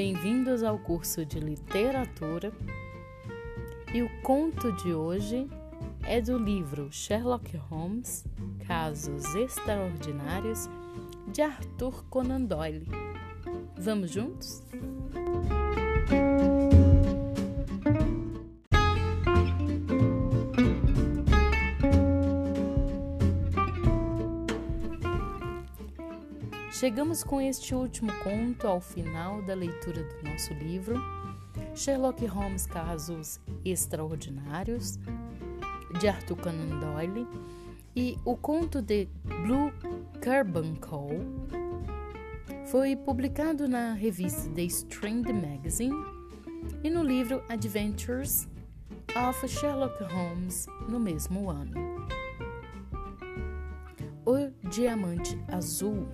bem-vindos ao curso de literatura. E o conto de hoje é do livro Sherlock Holmes Casos Extraordinários de Arthur Conan Doyle. Vamos juntos? Chegamos com este último conto ao final da leitura do nosso livro, Sherlock Holmes Casos Extraordinários, de Arthur Conan Doyle, e o conto de Blue Carbuncle foi publicado na revista The Strand Magazine e no livro Adventures of Sherlock Holmes no mesmo ano. O Diamante Azul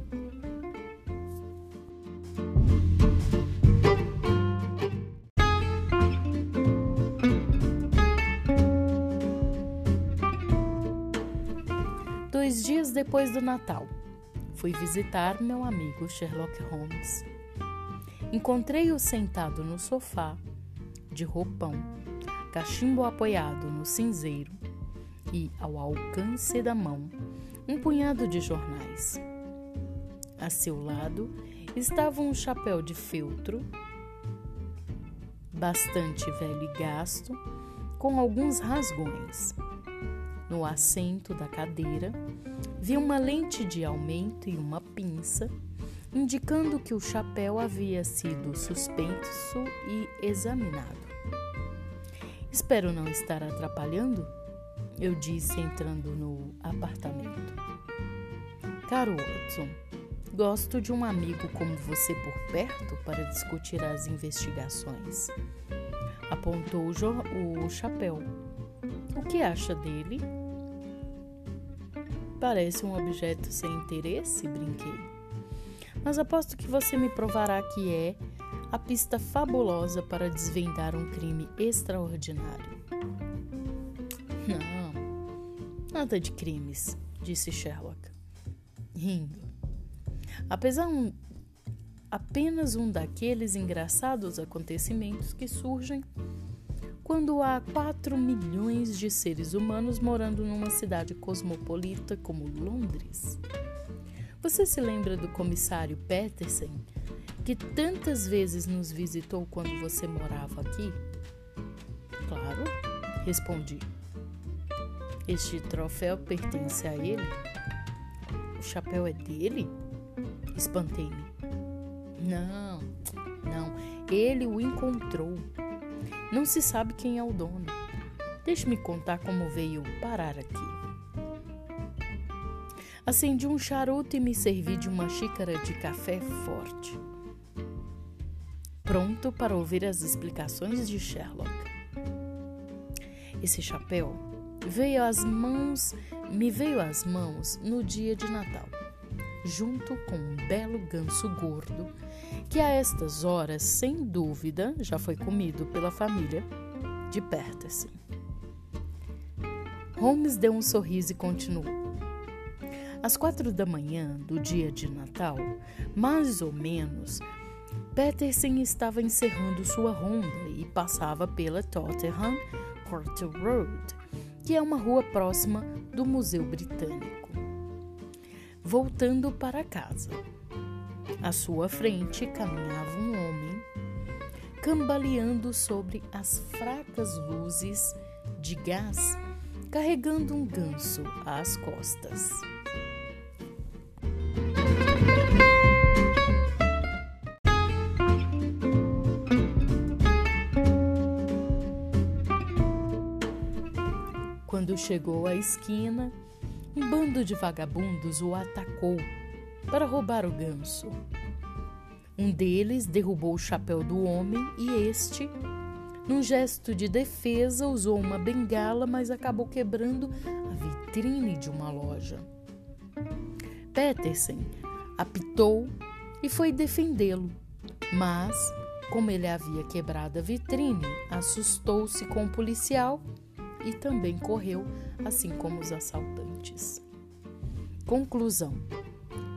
depois do Natal, fui visitar meu amigo Sherlock Holmes. Encontrei-o sentado no sofá, de roupão, cachimbo apoiado no cinzeiro e, ao alcance da mão, um punhado de jornais. A seu lado estava um chapéu de feltro, bastante velho e gasto, com alguns rasgões. No assento da cadeira, vi uma lente de aumento e uma pinça, indicando que o chapéu havia sido suspenso e examinado. Espero não estar atrapalhando, eu disse entrando no apartamento. Caro Watson, gosto de um amigo como você por perto para discutir as investigações. Apontou o chapéu. O que acha dele? Parece um objeto sem interesse, brinquei. Mas aposto que você me provará que é a pista fabulosa para desvendar um crime extraordinário. Não, nada de crimes, disse Sherlock, rindo. Apesar um, apenas um daqueles engraçados acontecimentos que surgem quando há 4 milhões de seres humanos morando numa cidade cosmopolita como Londres. Você se lembra do comissário Peterson, que tantas vezes nos visitou quando você morava aqui? Claro, respondi. Este troféu pertence a ele? O chapéu é dele? Espantei-me. Não, não, ele o encontrou não se sabe quem é o dono. Deixe-me contar como veio parar aqui. Acendi um charuto e me servi de uma xícara de café forte. Pronto para ouvir as explicações de Sherlock. Esse chapéu veio às mãos, me veio às mãos no dia de Natal, junto com um belo ganso gordo que a estas horas, sem dúvida, já foi comido pela família de Peterson. Holmes deu um sorriso e continuou. Às quatro da manhã do dia de Natal, mais ou menos, Peterson estava encerrando sua ronda e passava pela Tottenham Court Road, que é uma rua próxima do Museu Britânico. Voltando para casa, à sua frente caminhava um homem, cambaleando sobre as fracas luzes de gás, carregando um ganso às costas. Quando chegou à esquina, um bando de vagabundos o atacou para roubar o ganso. Um deles derrubou o chapéu do homem e este, num gesto de defesa, usou uma bengala, mas acabou quebrando a vitrine de uma loja. Peterson apitou e foi defendê-lo, mas, como ele havia quebrado a vitrine, assustou-se com o policial e também correu, assim como os assaltantes. Conclusão: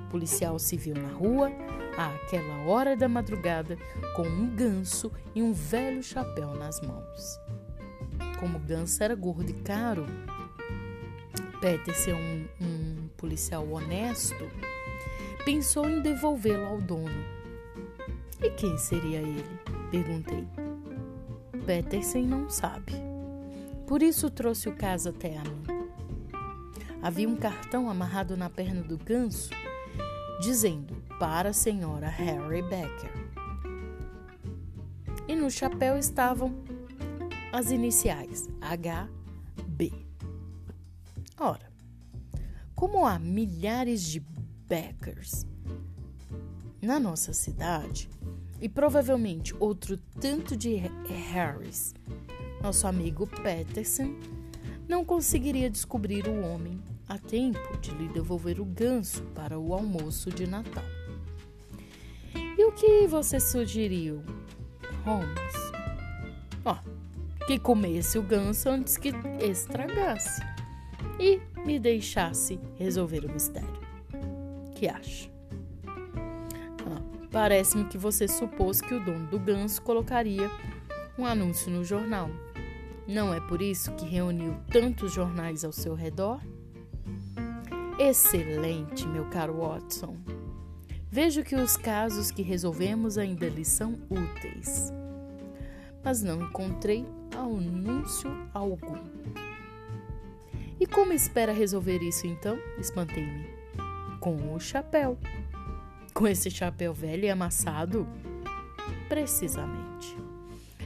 policial civil na rua, àquela hora da madrugada com um ganso e um velho chapéu nas mãos. Como o ganso era gordo e caro, Peterson, um, um policial honesto, pensou em devolvê-lo ao dono. E quem seria ele? Perguntei. Peterson não sabe. Por isso trouxe o caso até a mim. Havia um cartão amarrado na perna do ganso, dizendo para a senhora Harry Becker. E no chapéu estavam as iniciais HB. Ora, como há milhares de Beckers na nossa cidade e provavelmente outro tanto de Harrys, nosso amigo Peterson não conseguiria descobrir o homem a tempo de lhe devolver o ganso para o almoço de Natal. E o que você sugeriu, Holmes? Ó, oh, que comesse o ganso antes que estragasse e me deixasse resolver o mistério. Que acha? Parece-me que você supôs que o dono do ganso colocaria um anúncio no jornal. Não é por isso que reuniu tantos jornais ao seu redor? Excelente, meu caro Watson. Vejo que os casos que resolvemos ainda lhe são úteis. Mas não encontrei anúncio algum. E como espera resolver isso então? Espantei-me. Com o chapéu. Com esse chapéu velho e amassado? Precisamente.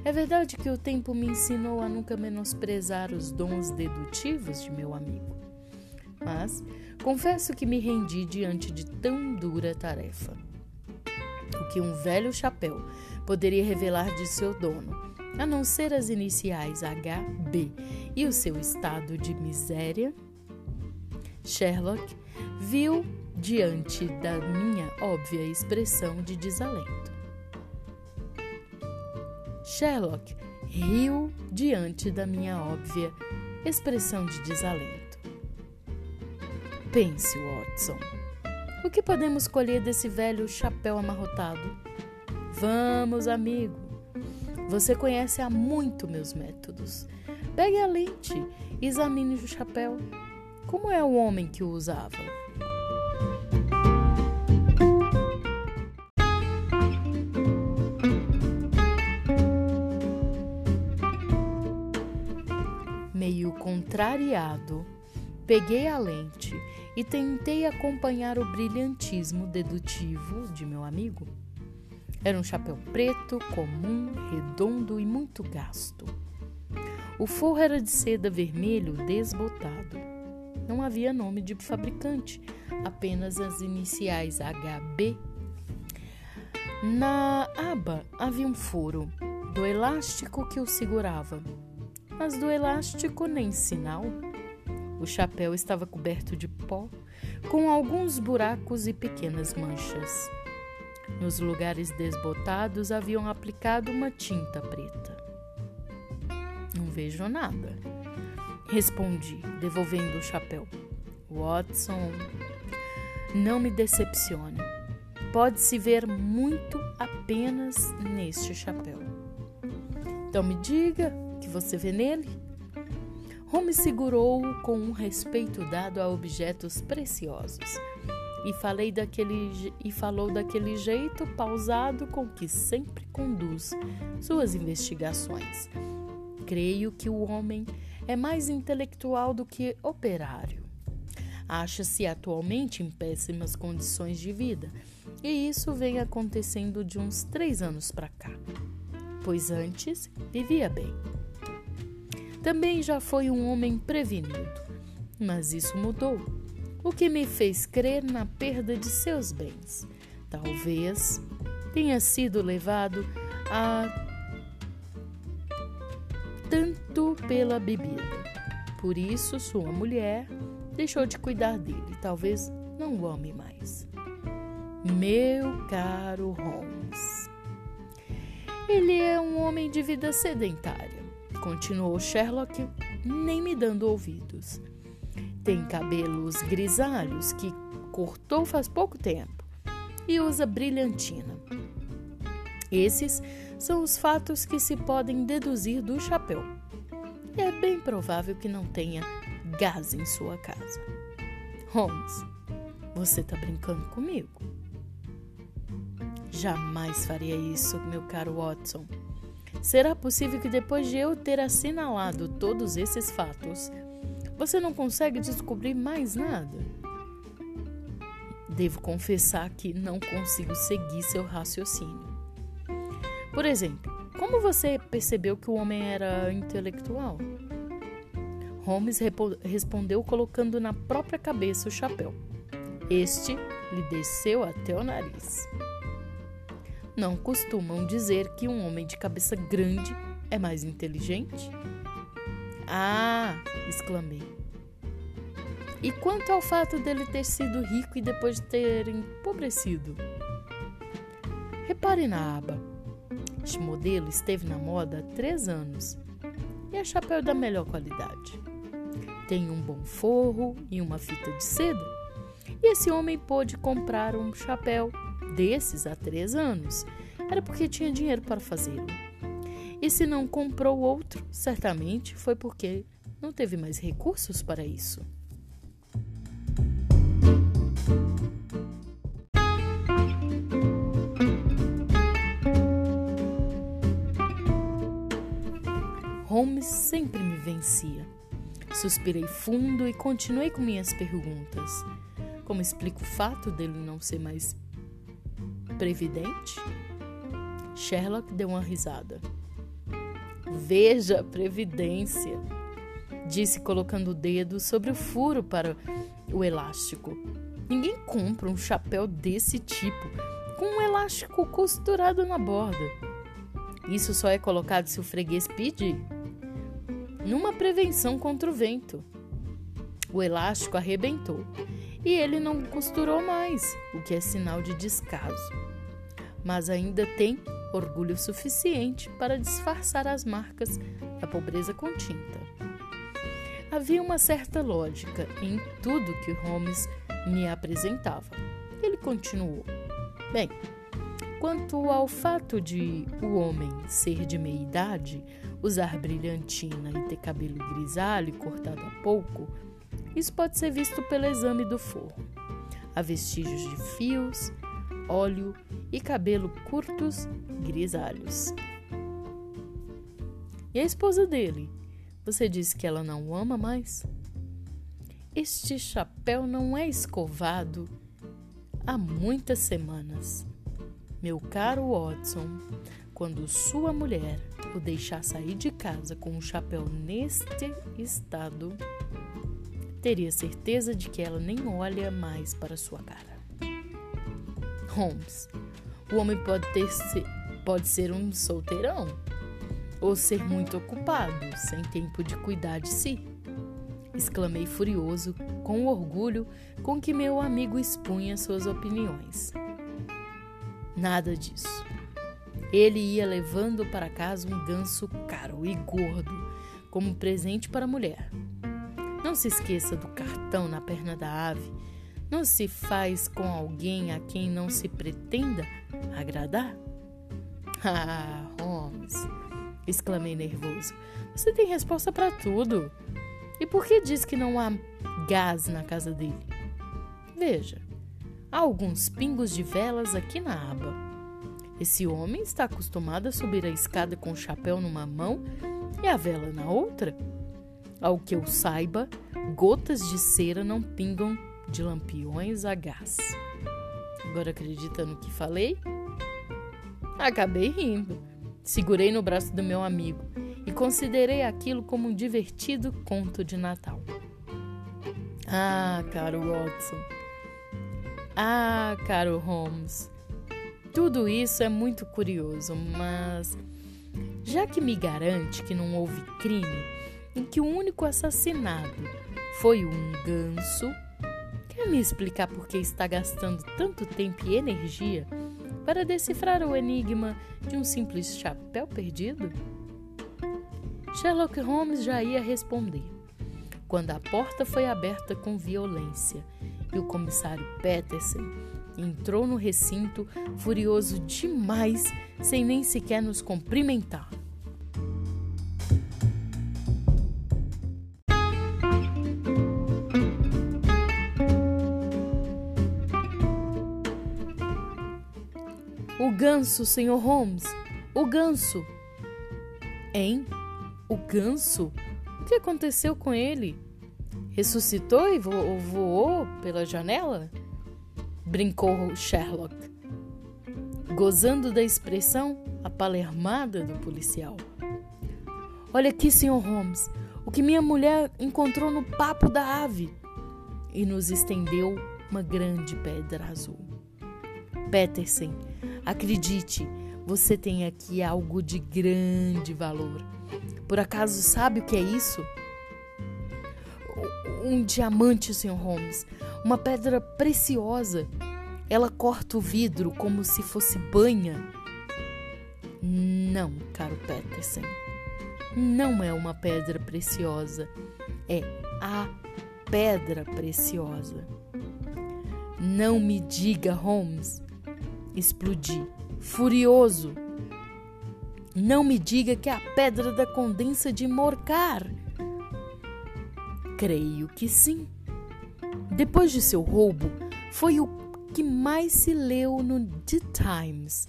É verdade que o tempo me ensinou a nunca menosprezar os dons dedutivos de meu amigo. Mas confesso que me rendi diante de tão dura tarefa. O que um velho chapéu poderia revelar de seu dono a não ser as iniciais HB e o seu estado de miséria? Sherlock viu diante da minha óbvia expressão de desalento. Sherlock riu diante da minha óbvia expressão de desalento. Pense, Watson. O que podemos colher desse velho chapéu amarrotado? Vamos, amigo. Você conhece há muito meus métodos. Pegue a lente e examine o chapéu. Como é o homem que o usava? Meio contrariado, peguei a lente e tentei acompanhar o brilhantismo dedutivo de meu amigo. Era um chapéu preto, comum, redondo e muito gasto. O forro era de seda vermelho desbotado. Não havia nome de fabricante, apenas as iniciais HB. Na aba havia um furo do elástico que o segurava, mas do elástico nem sinal. O chapéu estava coberto de pó, com alguns buracos e pequenas manchas. Nos lugares desbotados haviam aplicado uma tinta preta. Não vejo nada, respondi, devolvendo o chapéu. Watson, não me decepcione. Pode-se ver muito apenas neste chapéu. Então me diga o que você vê nele. Holmes segurou-o com um respeito dado a objetos preciosos e falei daquele e falou daquele jeito pausado com que sempre conduz suas investigações. Creio que o homem é mais intelectual do que operário. Acha-se atualmente em péssimas condições de vida, e isso vem acontecendo de uns três anos para cá, pois antes vivia bem. Também já foi um homem prevenido, mas isso mudou o que me fez crer na perda de seus bens. Talvez tenha sido levado a tanto pela bebida. Por isso, sua mulher deixou de cuidar dele. Talvez não o ame mais. Meu caro Holmes. Ele é um homem de vida sedentária, continuou Sherlock, nem me dando ouvidos. Tem cabelos grisalhos que cortou faz pouco tempo. e usa brilhantina. Esses são os fatos que se podem deduzir do chapéu. É bem provável que não tenha gás em sua casa. Holmes, você está brincando comigo? Jamais faria isso, meu caro Watson. Será possível que depois de eu ter assinalado todos esses fatos, você não consegue descobrir mais nada? Devo confessar que não consigo seguir seu raciocínio. Por exemplo, como você percebeu que o homem era intelectual? Holmes respondeu colocando na própria cabeça o chapéu. Este lhe desceu até o nariz. Não costumam dizer que um homem de cabeça grande é mais inteligente? Ah! exclamei. E quanto ao fato dele ter sido rico e depois de ter empobrecido? Repare na aba. Este modelo esteve na moda há três anos e é chapéu da melhor qualidade. Tem um bom forro e uma fita de seda. E esse homem pôde comprar um chapéu desses há três anos. Era porque tinha dinheiro para fazê-lo. E se não comprou outro, certamente foi porque não teve mais recursos para isso. Holmes sempre me vencia. Suspirei fundo e continuei com minhas perguntas. Como explico o fato dele não ser mais previdente? Sherlock deu uma risada. Veja a previdência, disse colocando o dedo sobre o furo para o elástico. Ninguém compra um chapéu desse tipo com um elástico costurado na borda. Isso só é colocado se o freguês pedir numa prevenção contra o vento. O elástico arrebentou e ele não costurou mais, o que é sinal de descaso. Mas ainda tem orgulho suficiente para disfarçar as marcas da pobreza com tinta. Havia uma certa lógica em tudo que Holmes me apresentava. Ele continuou: Bem, quanto ao fato de o homem ser de meia idade, usar brilhantina e ter cabelo grisalho cortado a pouco, isso pode ser visto pelo exame do forro. Há vestígios de fios, óleo e cabelo curtos grisalhos. E a esposa dele? Você disse que ela não o ama mais? Este chapéu não é escovado há muitas semanas. Meu caro Watson, quando sua mulher o deixar sair de casa com um chapéu neste estado, teria certeza de que ela nem olha mais para sua cara. Holmes, o homem pode, ter, pode ser um solteirão ou ser muito ocupado, sem tempo de cuidar de si. Exclamei furioso com o orgulho com que meu amigo expunha suas opiniões. Nada disso. Ele ia levando para casa um ganso caro e gordo, como presente para a mulher. Não se esqueça do cartão na perna da ave. Não se faz com alguém a quem não se pretenda agradar? Ah, Holmes, exclamei nervoso. Você tem resposta para tudo. E por que diz que não há gás na casa dele? Veja, há alguns pingos de velas aqui na aba. Esse homem está acostumado a subir a escada com o chapéu numa mão e a vela na outra. Ao que eu saiba, gotas de cera não pingam de lampiões a gás. Agora acredita no que falei? Acabei rindo. Segurei no braço do meu amigo e considerei aquilo como um divertido conto de Natal. Ah, caro Watson. Ah, caro Holmes. Tudo isso é muito curioso, mas já que me garante que não houve crime em que o único assassinado foi um ganso, quer me explicar por que está gastando tanto tempo e energia para decifrar o enigma de um simples chapéu perdido? Sherlock Holmes já ia responder, quando a porta foi aberta com violência e o comissário Peterson entrou no recinto, furioso demais, sem nem sequer nos cumprimentar. Ganso, Sr. Holmes. O ganso. Hein? O ganso? O que aconteceu com ele? Ressuscitou e vo voou pela janela? Brincou Sherlock, gozando da expressão apalermada do policial. Olha aqui, Sr. Holmes, o que minha mulher encontrou no papo da ave. E nos estendeu uma grande pedra azul. Peterson, acredite, você tem aqui algo de grande valor. Por acaso sabe o que é isso? Um diamante, Sr. Holmes. Uma pedra preciosa. Ela corta o vidro como se fosse banha. Não, caro Peterson. Não é uma pedra preciosa. É a pedra preciosa. Não me diga, Holmes. Explodi, furioso. Não me diga que é a pedra da condensa de Morcar. Creio que sim. Depois de seu roubo, foi o que mais se leu no The Times,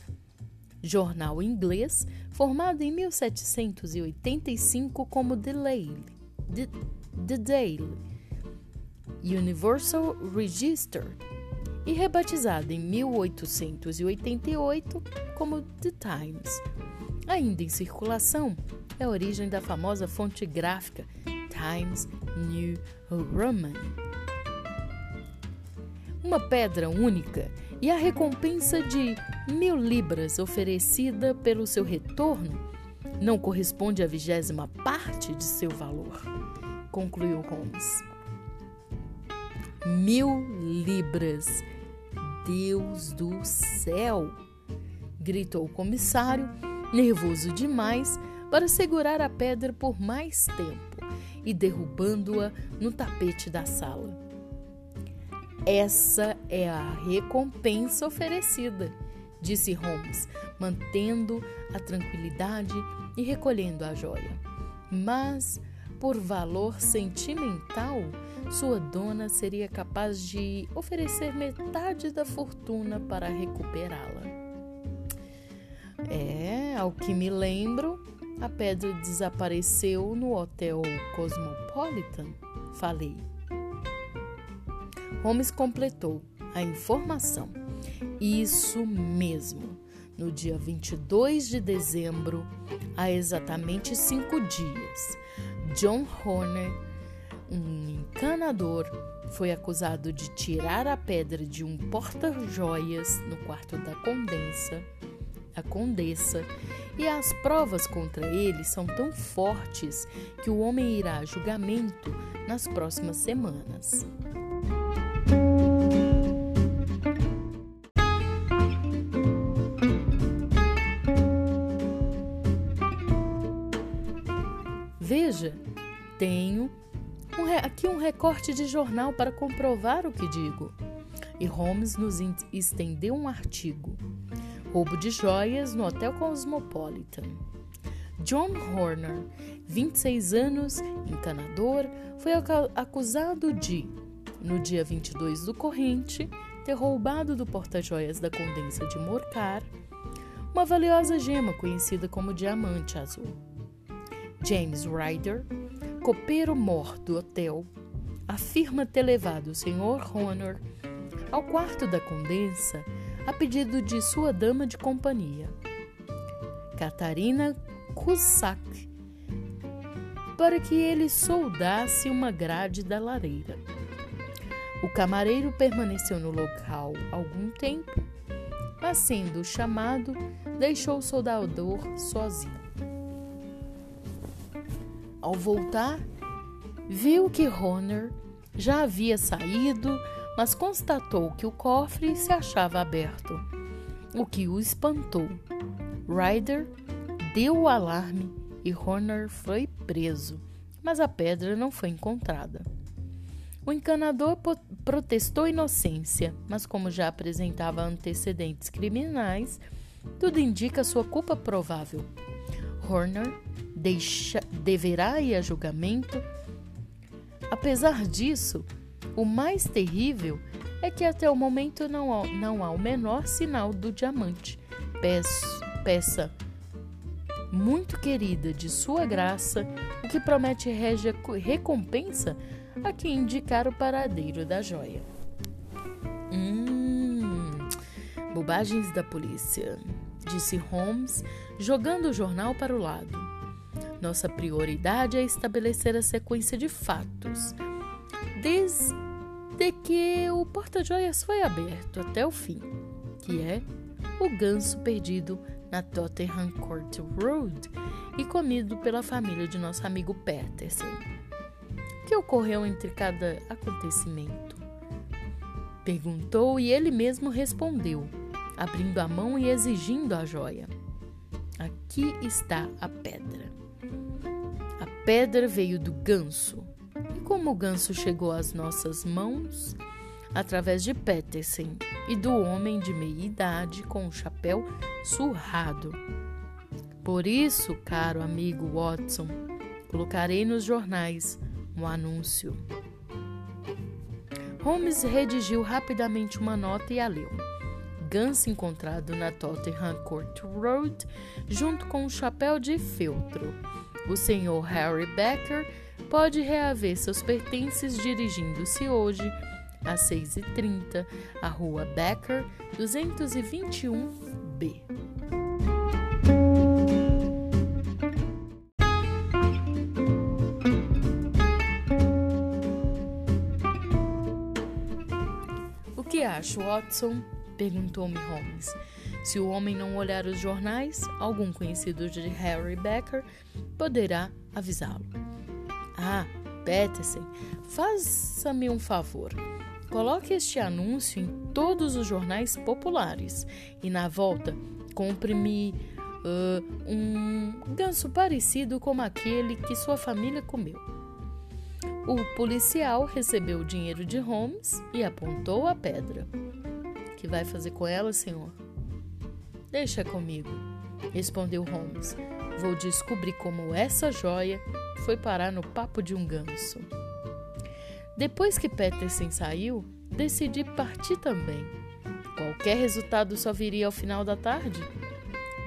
jornal inglês formado em 1785 como The Daily, The, The Daily Universal Register e rebatizado em 1888 como The Times ainda em circulação, é a origem da famosa fonte gráfica Times New Roman. Uma pedra única e a recompensa de mil libras oferecida pelo seu retorno não corresponde à vigésima parte de seu valor, concluiu Holmes. Mil libras! Deus do céu! gritou o comissário nervoso demais para segurar a pedra por mais tempo e derrubando-a no tapete da sala. Essa é a recompensa oferecida, disse Holmes, mantendo a tranquilidade e recolhendo a joia. Mas, por valor sentimental, sua dona seria capaz de oferecer metade da fortuna para recuperá-la. É, ao que me lembro, a pedra desapareceu no Hotel Cosmopolitan. Falei. Holmes completou a informação. Isso mesmo. No dia 22 de dezembro, há exatamente cinco dias, John Horner, um encanador, foi acusado de tirar a pedra de um porta-joias no quarto da condensa a condessa, e as provas contra ele são tão fortes que o homem irá a julgamento nas próximas semanas. Veja, tenho aqui um recorte de jornal para comprovar o que digo. E Holmes nos estendeu um artigo roubo de joias no Hotel Cosmopolitan. John Horner, 26 anos, encanador, foi acusado de, no dia 22 do corrente, ter roubado do porta-joias da Condensa de Morcar uma valiosa gema conhecida como diamante azul. James Ryder, copeiro mor do hotel, afirma ter levado o Sr. Horner ao quarto da Condensa a pedido de sua dama de companhia, Catarina Cusack, para que ele soldasse uma grade da lareira. O camareiro permaneceu no local algum tempo, mas sendo chamado, deixou o soldador sozinho. Ao voltar, viu que Honor já havia saído mas constatou que o cofre se achava aberto, o que o espantou. Ryder deu o alarme e Horner foi preso, mas a pedra não foi encontrada. O encanador protestou inocência, mas como já apresentava antecedentes criminais, tudo indica sua culpa provável. Horner deixa, deverá ir a julgamento. Apesar disso, o mais terrível é que até o momento não há, não há o menor sinal do diamante, peça, peça muito querida de sua graça, o que promete recompensa a quem indicar o paradeiro da joia. Hum, bobagens da polícia, disse Holmes, jogando o jornal para o lado. Nossa prioridade é estabelecer a sequência de fatos, desde que o porta-joias foi aberto até o fim, que é o ganso perdido na Tottenham Court Road e comido pela família de nosso amigo Peterson. O que ocorreu entre cada acontecimento? Perguntou e ele mesmo respondeu, abrindo a mão e exigindo a joia. Aqui está a pedra. Pedra veio do ganso. E como o ganso chegou às nossas mãos? Através de Peterson e do homem de meia idade com o chapéu surrado. Por isso, caro amigo Watson, colocarei nos jornais um anúncio. Holmes redigiu rapidamente uma nota e a leu. Gans encontrado na Tottenham Court Road, junto com um chapéu de feltro. O senhor Harry Becker pode reaver seus pertences dirigindo-se hoje às 6h30 à Rua Becker, 221B. acho, Watson? perguntou-me Holmes. Se o homem não olhar os jornais, algum conhecido de Harry Becker poderá avisá-lo. Ah, Peterson, faça-me um favor. Coloque este anúncio em todos os jornais populares e, na volta, compre-me uh, um ganso parecido como aquele que sua família comeu. O policial recebeu o dinheiro de Holmes e apontou a pedra. Que vai fazer com ela, senhor? Deixa comigo, respondeu Holmes. Vou descobrir como essa joia foi parar no papo de um ganso. Depois que Peterson saiu, decidi partir também. Qualquer resultado só viria ao final da tarde.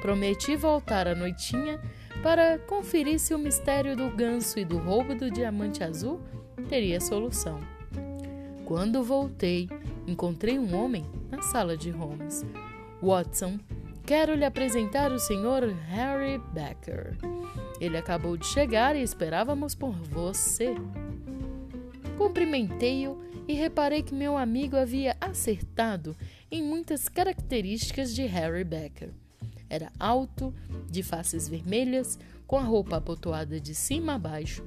Prometi voltar à noitinha para conferir se o mistério do ganso e do roubo do diamante azul teria solução. Quando voltei, encontrei um homem na sala de Holmes. Watson, quero lhe apresentar o Sr. Harry Becker. Ele acabou de chegar e esperávamos por você. Cumprimentei-o e reparei que meu amigo havia acertado em muitas características de Harry Becker. Era alto, de faces vermelhas, com a roupa abotoada de cima a baixo,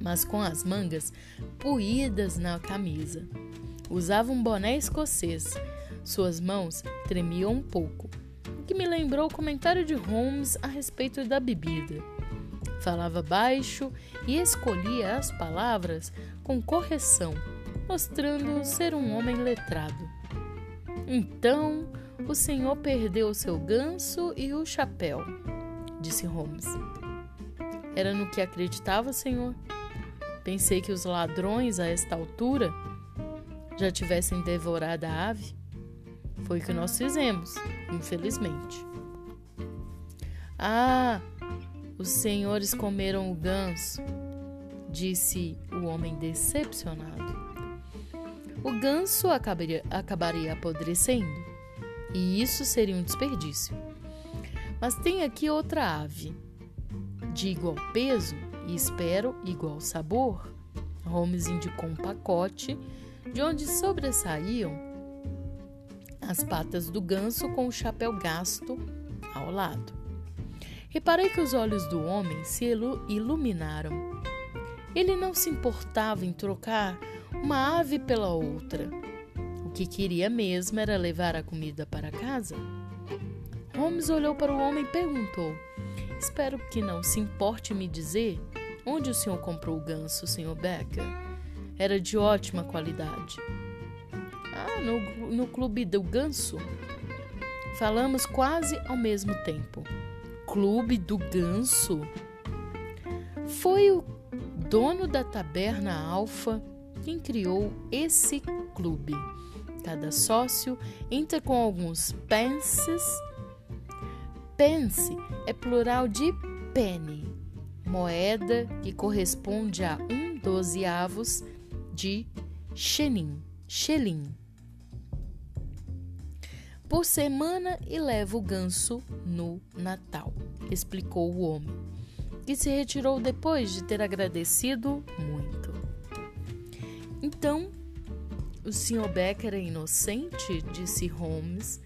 mas com as mangas puídas na camisa. Usava um boné escocês. Suas mãos tremiam um pouco, que me lembrou o comentário de Holmes a respeito da bebida. Falava baixo e escolhia as palavras com correção, mostrando ser um homem letrado. Então, o senhor perdeu seu ganso e o chapéu, disse Holmes. Era no que acreditava, senhor? Pensei que os ladrões, a esta altura, já tivessem devorado a ave. Foi o que nós fizemos, infelizmente. Ah, os senhores comeram o ganso, disse o homem decepcionado. O ganso acabaria, acabaria apodrecendo e isso seria um desperdício. Mas tem aqui outra ave, de igual peso e espero igual sabor. Holmes indicou um pacote de onde sobressaíam as patas do ganso com o chapéu gasto ao lado. Reparei que os olhos do homem se iluminaram. Ele não se importava em trocar uma ave pela outra que queria mesmo era levar a comida para casa? Holmes olhou para o homem e perguntou: Espero que não se importe me dizer onde o senhor comprou o ganso, Sr. Becker. era de ótima qualidade. Ah, no, no Clube do Ganso. Falamos quase ao mesmo tempo. Clube do Ganso? Foi o dono da taberna Alfa quem criou esse clube. Cada sócio entra com alguns pences. Pence é plural de penny, moeda que corresponde a um dozeavos de shenin, shelim. Por semana e leva o ganso no Natal, explicou o homem, que se retirou depois de ter agradecido muito. Então, o Sr. Becker é inocente, disse Holmes,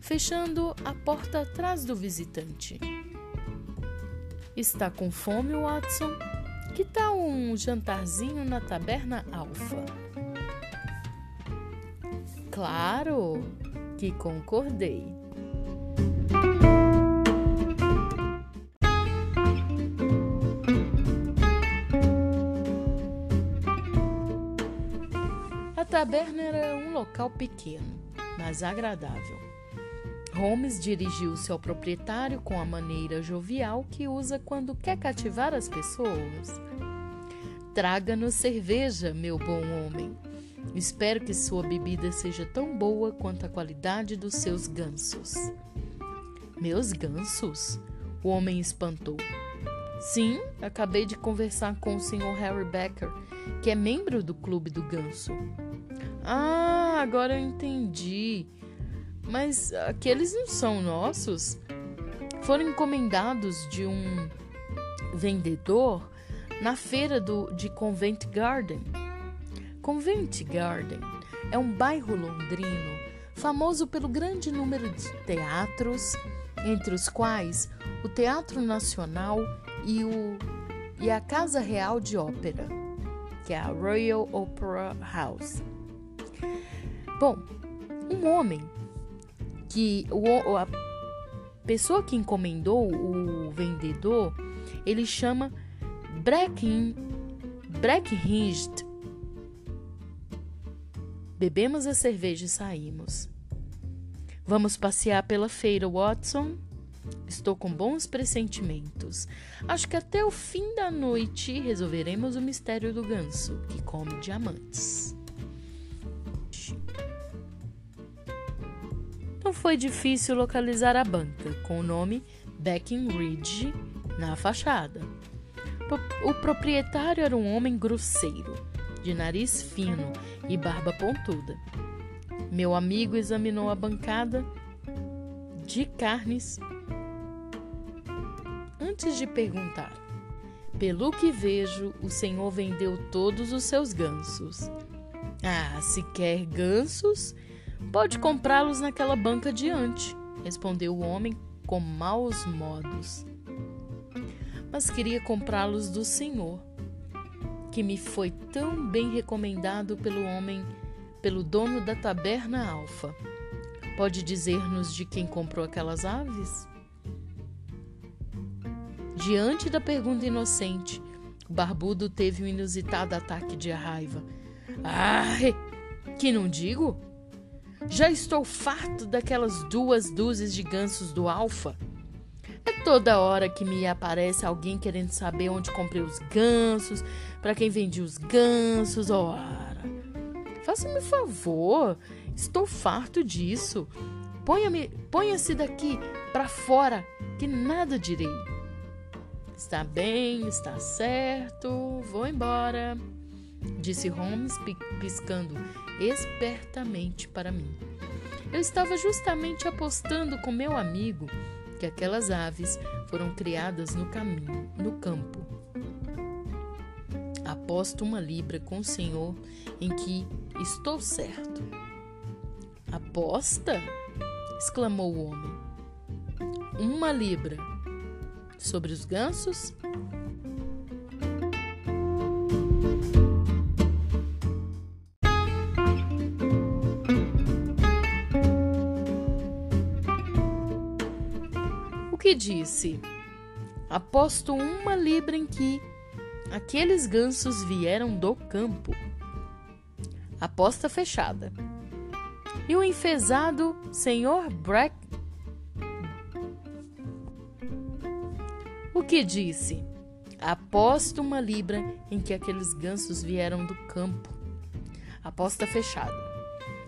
fechando a porta atrás do visitante. Está com fome, Watson? Que tal um jantarzinho na taberna Alfa? Claro que concordei. A taberna era um local pequeno, mas agradável. Holmes dirigiu-se ao proprietário com a maneira jovial que usa quando quer cativar as pessoas. Traga-nos cerveja, meu bom homem. Espero que sua bebida seja tão boa quanto a qualidade dos seus gansos. Meus gansos? O homem espantou. Sim, acabei de conversar com o Sr. Harry Becker, que é membro do Clube do Ganso. Ah, agora eu entendi. Mas aqueles não são nossos? Foram encomendados de um vendedor na feira do, de Convent Garden. Convent Garden é um bairro londrino famoso pelo grande número de teatros, entre os quais o Teatro Nacional e, o, e a Casa Real de Ópera, que é a Royal Opera House. Bom, um homem que o, a pessoa que encomendou o vendedor, ele chama Breckin, Breckinridge. Bebemos a cerveja e saímos. Vamos passear pela feira, Watson? Estou com bons pressentimentos. Acho que até o fim da noite resolveremos o mistério do ganso que come diamantes. Não foi difícil localizar a banca com o nome Breckinridge na fachada. O proprietário era um homem grosseiro, de nariz fino e barba pontuda. Meu amigo examinou a bancada de carnes antes de perguntar. Pelo que vejo, o senhor vendeu todos os seus gansos. Ah, se quer gansos, pode comprá-los naquela banca diante, respondeu o homem com maus modos. Mas queria comprá-los do senhor, que me foi tão bem recomendado pelo homem, pelo dono da taberna Alfa. Pode dizer-nos de quem comprou aquelas aves? Diante da pergunta inocente, o barbudo teve um inusitado ataque de raiva. Ai, que não digo? Já estou farto daquelas duas dúzias de gansos do Alfa. É toda hora que me aparece alguém querendo saber onde comprei os gansos, para quem vendi os gansos, ora. Faça-me favor, estou farto disso. Ponha-me, ponha-se daqui para fora, que nada direi. Está bem, está certo, vou embora, disse Holmes, piscando espertamente para mim. Eu estava justamente apostando com meu amigo que aquelas aves foram criadas no caminho, no campo. Aposto uma libra com o senhor em que estou certo. Aposta? exclamou o homem. Uma libra sobre os gansos? Disse? Aposto uma libra em que aqueles gansos vieram do campo. Aposta fechada. E o enfesado senhor Brack. O que disse? Aposto uma libra em que aqueles gansos vieram do campo. Aposta fechada.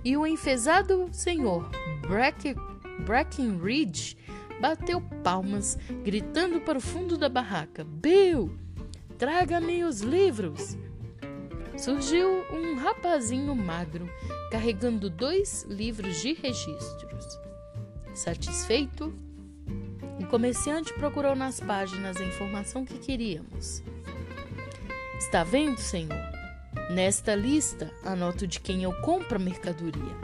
E o enfesado senhor Brack... Breckenridge bateu palmas, gritando para o fundo da barraca: Bill, traga-me os livros! Surgiu um rapazinho magro carregando dois livros de registros. Satisfeito, o comerciante procurou nas páginas a informação que queríamos. Está vendo, senhor? Nesta lista, anoto de quem eu compro a mercadoria.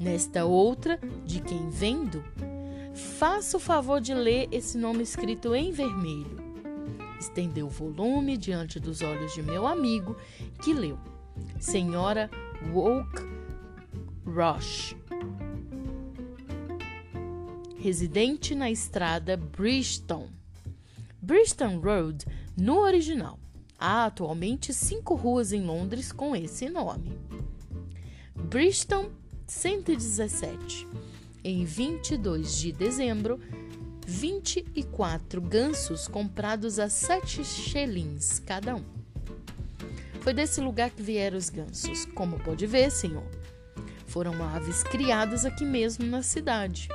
Nesta outra, de quem vendo. Faça o favor de ler esse nome escrito em vermelho. Estendeu o volume diante dos olhos de meu amigo, que leu: Senhora Woke Roche, residente na estrada Bridgeton. Bridgeton Road, no original. Há atualmente cinco ruas em Londres com esse nome. Bridgeton 117 em 22 de dezembro, 24 gansos comprados a 7 shillings cada um. Foi desse lugar que vieram os gansos, como pode ver, senhor. Foram aves criadas aqui mesmo na cidade.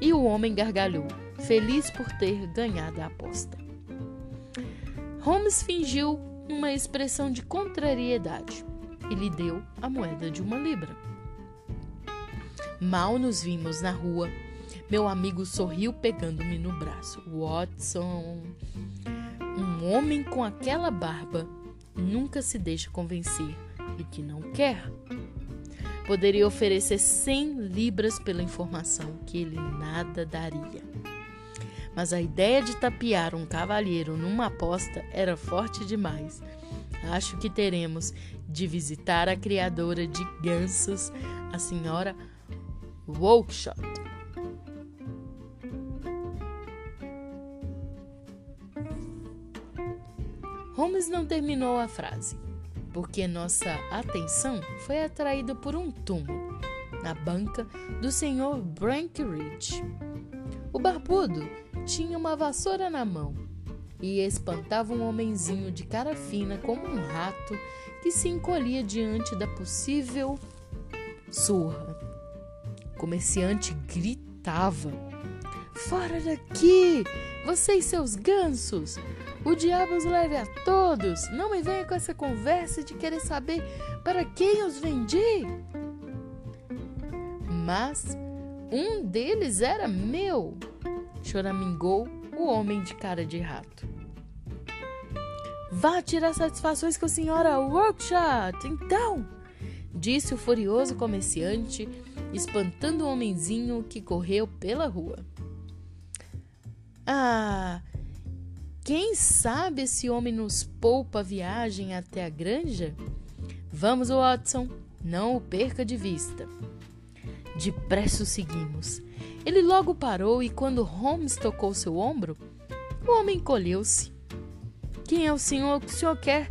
E o homem gargalhou, feliz por ter ganhado a aposta. Holmes fingiu uma expressão de contrariedade e lhe deu a moeda de uma libra. Mal nos vimos na rua. Meu amigo sorriu pegando-me no braço. Watson, um homem com aquela barba nunca se deixa convencer do que não quer. Poderia oferecer 100 libras pela informação que ele nada daria. Mas a ideia de tapear um cavalheiro numa aposta era forte demais. Acho que teremos de visitar a criadora de gansos, a senhora Workshop. Holmes não terminou a frase, porque nossa atenção foi atraída por um túmulo na banca do Sr. Brankridge. O barbudo tinha uma vassoura na mão e espantava um homenzinho de cara fina como um rato que se encolhia diante da possível surra comerciante gritava: Fora daqui! Vocês, seus gansos! O diabo os leve a todos! Não me venha com essa conversa de querer saber para quem os vendi! Mas um deles era meu! choramingou o homem de cara de rato. Vá tirar satisfações com a senhora Workshop, então! Disse o furioso comerciante espantando o homenzinho que correu pela rua. Ah, quem sabe esse homem nos poupa a viagem até a granja? Vamos, Watson, não o perca de vista. Depressa seguimos. Ele logo parou e, quando Holmes tocou seu ombro, o homem encolheu-se. Quem é o senhor que o senhor quer?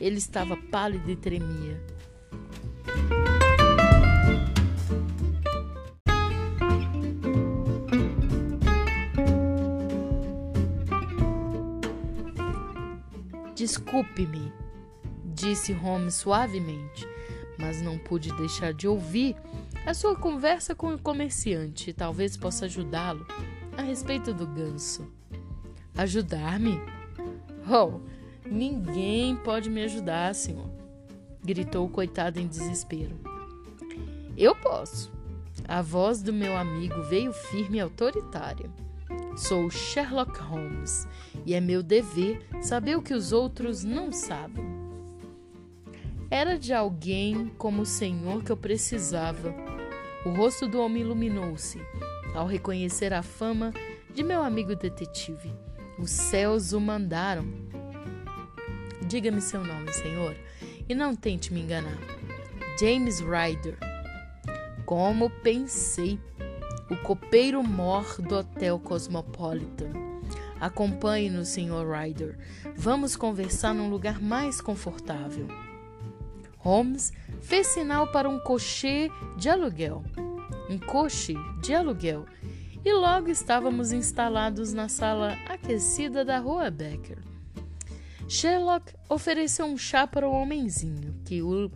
Ele estava pálido e tremia. Desculpe-me, disse Holmes suavemente, mas não pude deixar de ouvir a sua conversa com o comerciante talvez possa ajudá-lo a respeito do ganso. Ajudar-me? Oh, ninguém pode me ajudar, senhor, gritou o coitado em desespero. Eu posso. A voz do meu amigo veio firme e autoritária. Sou Sherlock Holmes e é meu dever saber o que os outros não sabem. Era de alguém como o Senhor que eu precisava. O rosto do homem iluminou-se ao reconhecer a fama de meu amigo detetive. Os céus o mandaram. Diga-me seu nome, Senhor, e não tente me enganar. James Ryder. Como pensei o copeiro mor do Hotel Cosmopolitan. Acompanhe-nos, Sr. Ryder. Vamos conversar num lugar mais confortável. Holmes fez sinal para um cochê de aluguel. Um coche de aluguel. E logo estávamos instalados na sala aquecida da rua Becker. Sherlock ofereceu um chá para o homenzinho, que o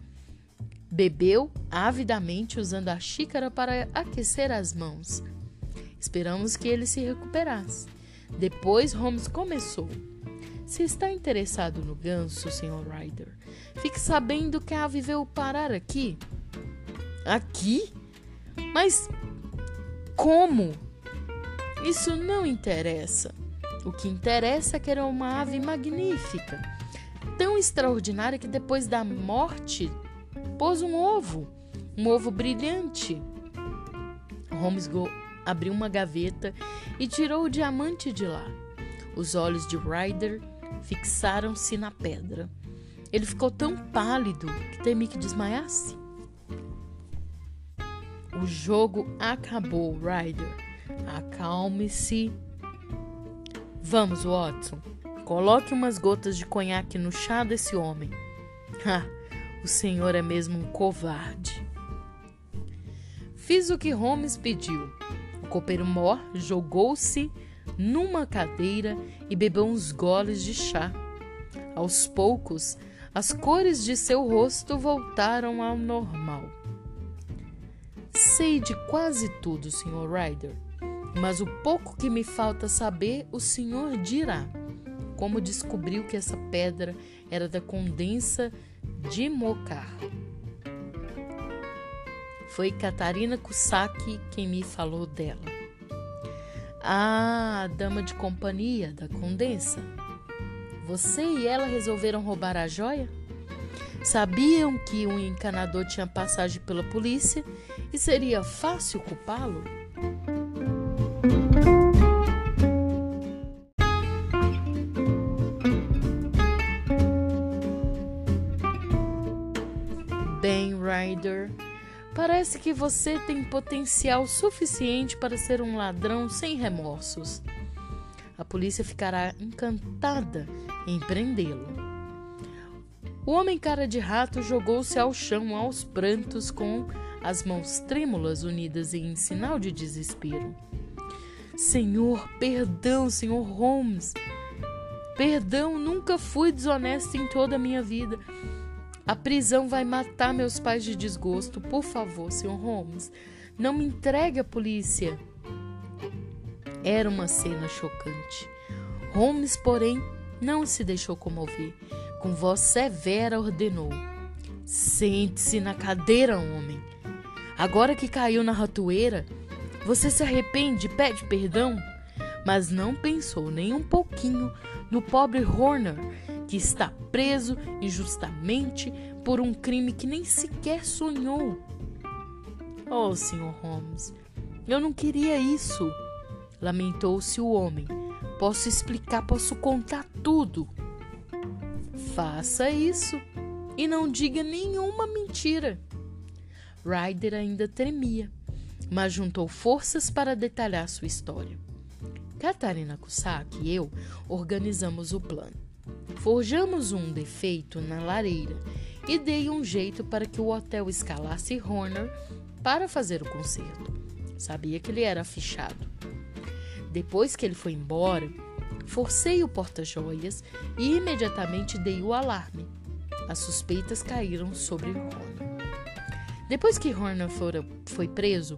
bebeu avidamente usando a xícara para aquecer as mãos. Esperamos que ele se recuperasse. Depois Holmes começou. Se está interessado no ganso, Sr. Ryder, fique sabendo que a ave veio parar aqui. Aqui? Mas como? Isso não interessa. O que interessa é que era uma ave magnífica, tão extraordinária que depois da morte pôs um ovo, um ovo brilhante. Holmes abriu uma gaveta e tirou o diamante de lá. Os olhos de Ryder fixaram-se na pedra. Ele ficou tão pálido que temi que desmaiasse. O jogo acabou, Ryder. Acalme-se. Vamos, Watson. Coloque umas gotas de conhaque no chá desse homem. Ah, o senhor é mesmo um covarde. Fiz o que Holmes pediu. O copeiro Mor jogou-se numa cadeira e bebeu uns goles de chá. Aos poucos, as cores de seu rosto voltaram ao normal. Sei de quase tudo, Sr. Ryder, mas o pouco que me falta saber, o senhor dirá. Como descobriu que essa pedra era da condensa de Mocar? Foi Catarina Kusaki quem me falou dela. Ah, dama de companhia da condensa. Você e ela resolveram roubar a joia? Sabiam que um encanador tinha passagem pela polícia e seria fácil culpá-lo? Parece que você tem potencial suficiente para ser um ladrão sem remorsos. A polícia ficará encantada em prendê-lo. O homem cara de rato jogou-se ao chão aos prantos com as mãos trêmulas unidas em sinal de desespero. Senhor, perdão, senhor Holmes. Perdão, nunca fui desonesto em toda a minha vida. A prisão vai matar meus pais de desgosto. Por favor, Sr. Holmes, não me entregue à polícia. Era uma cena chocante. Holmes, porém, não se deixou comover. Com voz severa ordenou: Sente-se na cadeira, homem. Agora que caiu na ratoeira, você se arrepende e pede perdão? Mas não pensou nem um pouquinho no pobre Horner que está preso injustamente por um crime que nem sequer sonhou. Oh, Sr. Holmes, eu não queria isso. Lamentou-se o homem. Posso explicar, posso contar tudo. Faça isso e não diga nenhuma mentira. Ryder ainda tremia, mas juntou forças para detalhar sua história. Catarina Cusack e eu organizamos o plano. Forjamos um defeito na lareira e dei um jeito para que o hotel escalasse Horner para fazer o concerto. Sabia que ele era fichado. Depois que ele foi embora, forcei o porta-joias e imediatamente dei o alarme. As suspeitas caíram sobre Horner. Depois que Horner fora, foi preso,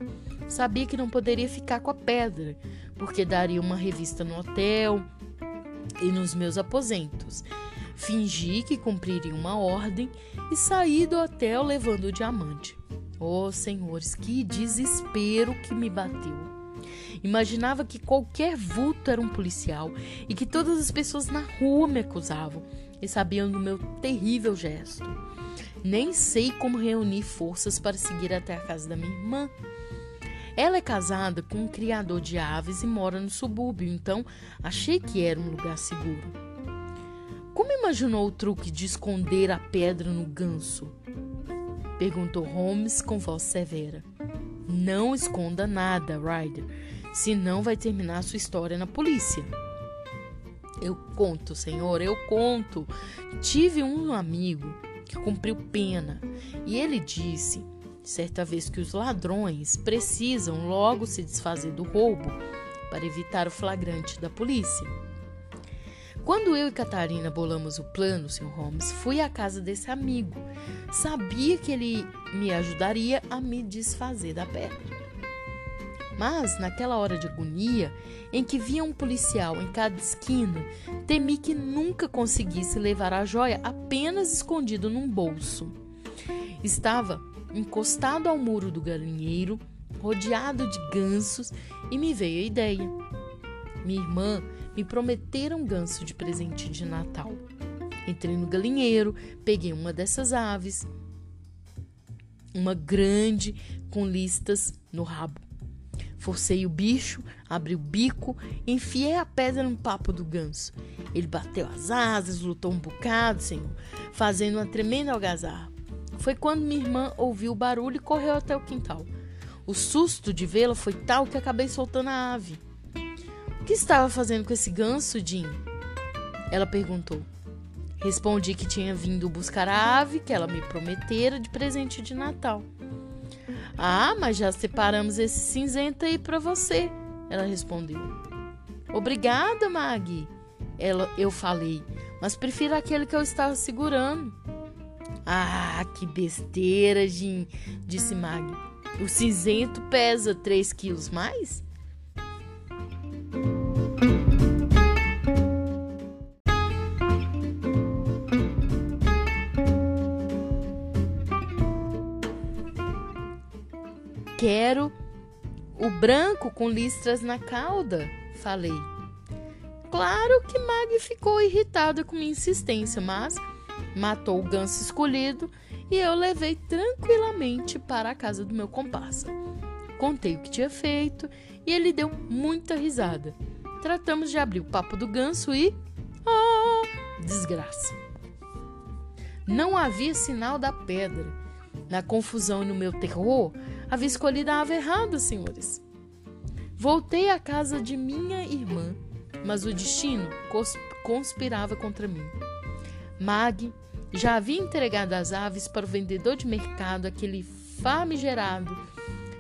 sabia que não poderia ficar com a pedra, porque daria uma revista no hotel, e nos meus aposentos. Fingi que cumpriria uma ordem e saí do hotel levando o diamante. Oh, senhores, que desespero que me bateu! Imaginava que qualquer vulto era um policial e que todas as pessoas na rua me acusavam e sabiam do meu terrível gesto. Nem sei como reunir forças para seguir até a casa da minha irmã. Ela é casada com um criador de aves e mora no subúrbio, então achei que era um lugar seguro. Como imaginou o truque de esconder a pedra no ganso? Perguntou Holmes com voz severa. Não esconda nada, Ryder, senão vai terminar sua história na polícia. Eu conto, senhor, eu conto. Tive um amigo que cumpriu pena e ele disse, certa vez, que os ladrões precisam logo se desfazer do roubo para evitar o flagrante da polícia. Quando eu e Catarina bolamos o plano, Sr. Holmes, fui à casa desse amigo. Sabia que ele me ajudaria a me desfazer da pedra. Mas, naquela hora de agonia, em que via um policial em cada esquina, temi que nunca conseguisse levar a joia apenas escondido num bolso. Estava encostado ao muro do galinheiro, rodeado de gansos, e me veio a ideia. Minha irmã me prometera um ganso de presente de Natal. Entrei no galinheiro, peguei uma dessas aves, uma grande com listas no rabo. Forcei o bicho, abri o bico, enfiei a pedra no papo do ganso. Ele bateu as asas, lutou um bocado, senhor, fazendo uma tremenda algazarra. Foi quando minha irmã ouviu o barulho e correu até o quintal. O susto de vê-la foi tal que acabei soltando a ave. O que estava fazendo com esse ganso, Jim? Ela perguntou. Respondi que tinha vindo buscar a ave que ela me prometera de presente de Natal. Ah, mas já separamos esse cinzento aí para você, ela respondeu. Obrigada, Mag. Ela, eu falei, mas prefiro aquele que eu estava segurando. Ah, que besteira, Jim, disse Mag. O cinzento pesa 3 quilos mais? Quero o branco com listras na cauda, falei. Claro que Mag ficou irritada com minha insistência, mas matou o ganso escolhido e eu levei tranquilamente para a casa do meu comparsa. Contei o que tinha feito e ele deu muita risada. Tratamos de abrir o papo do ganso e. Oh! Desgraça! Não havia sinal da pedra. Na confusão e no meu terror, Havia escolhido a ave errada, senhores. Voltei à casa de minha irmã, mas o destino conspirava contra mim. Mag já havia entregado as aves para o vendedor de mercado, aquele famigerado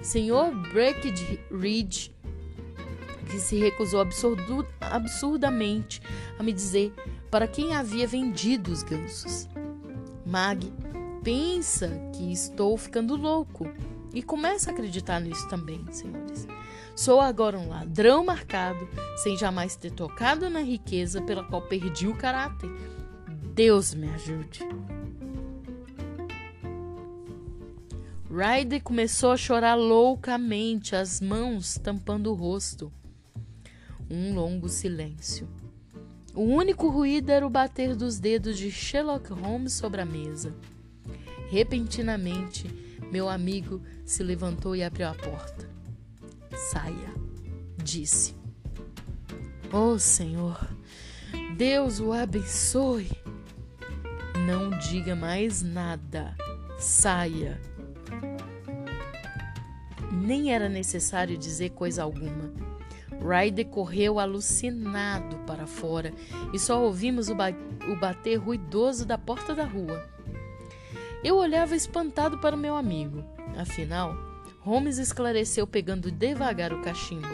senhor Breckinridge, que se recusou absurdo, absurdamente a me dizer para quem havia vendido os gansos. Mag pensa que estou ficando louco e começa a acreditar nisso também, senhores. Sou agora um ladrão marcado, sem jamais ter tocado na riqueza pela qual perdi o caráter. Deus me ajude. Ryder começou a chorar loucamente, as mãos tampando o rosto. Um longo silêncio. O único ruído era o bater dos dedos de Sherlock Holmes sobre a mesa. Repentinamente, meu amigo se levantou e abriu a porta. Saia, disse. Oh Senhor, Deus o abençoe. Não diga mais nada. Saia. Nem era necessário dizer coisa alguma. Ryder correu alucinado para fora e só ouvimos o, ba o bater ruidoso da porta da rua. Eu olhava espantado para o meu amigo. Afinal, Holmes esclareceu pegando devagar o cachimbo.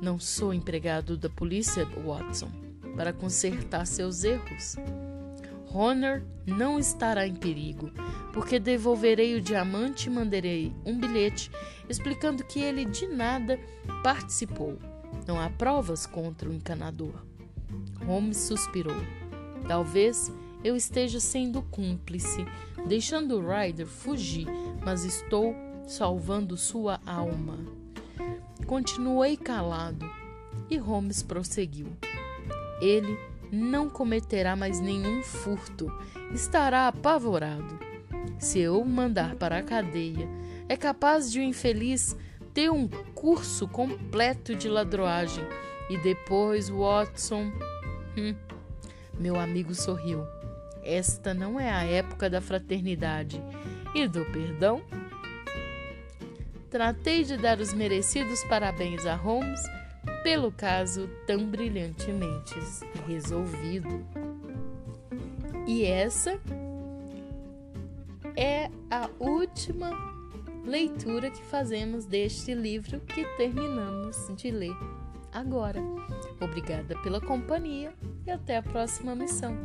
Não sou empregado da polícia, Watson, para consertar seus erros. Honor não estará em perigo, porque devolverei o diamante e mandarei um bilhete explicando que ele de nada participou. Não há provas contra o encanador. Holmes suspirou. Talvez eu esteja sendo cúmplice, deixando o Ryder fugir, mas estou salvando sua alma. Continuei calado e Holmes prosseguiu. Ele não cometerá mais nenhum furto, estará apavorado. Se eu o mandar para a cadeia, é capaz de o um infeliz ter um curso completo de ladroagem e depois Watson. Hum, meu amigo sorriu. Esta não é a época da fraternidade e do perdão? Tratei de dar os merecidos parabéns a Holmes pelo caso tão brilhantemente resolvido. E essa é a última leitura que fazemos deste livro que terminamos de ler agora. Obrigada pela companhia e até a próxima missão.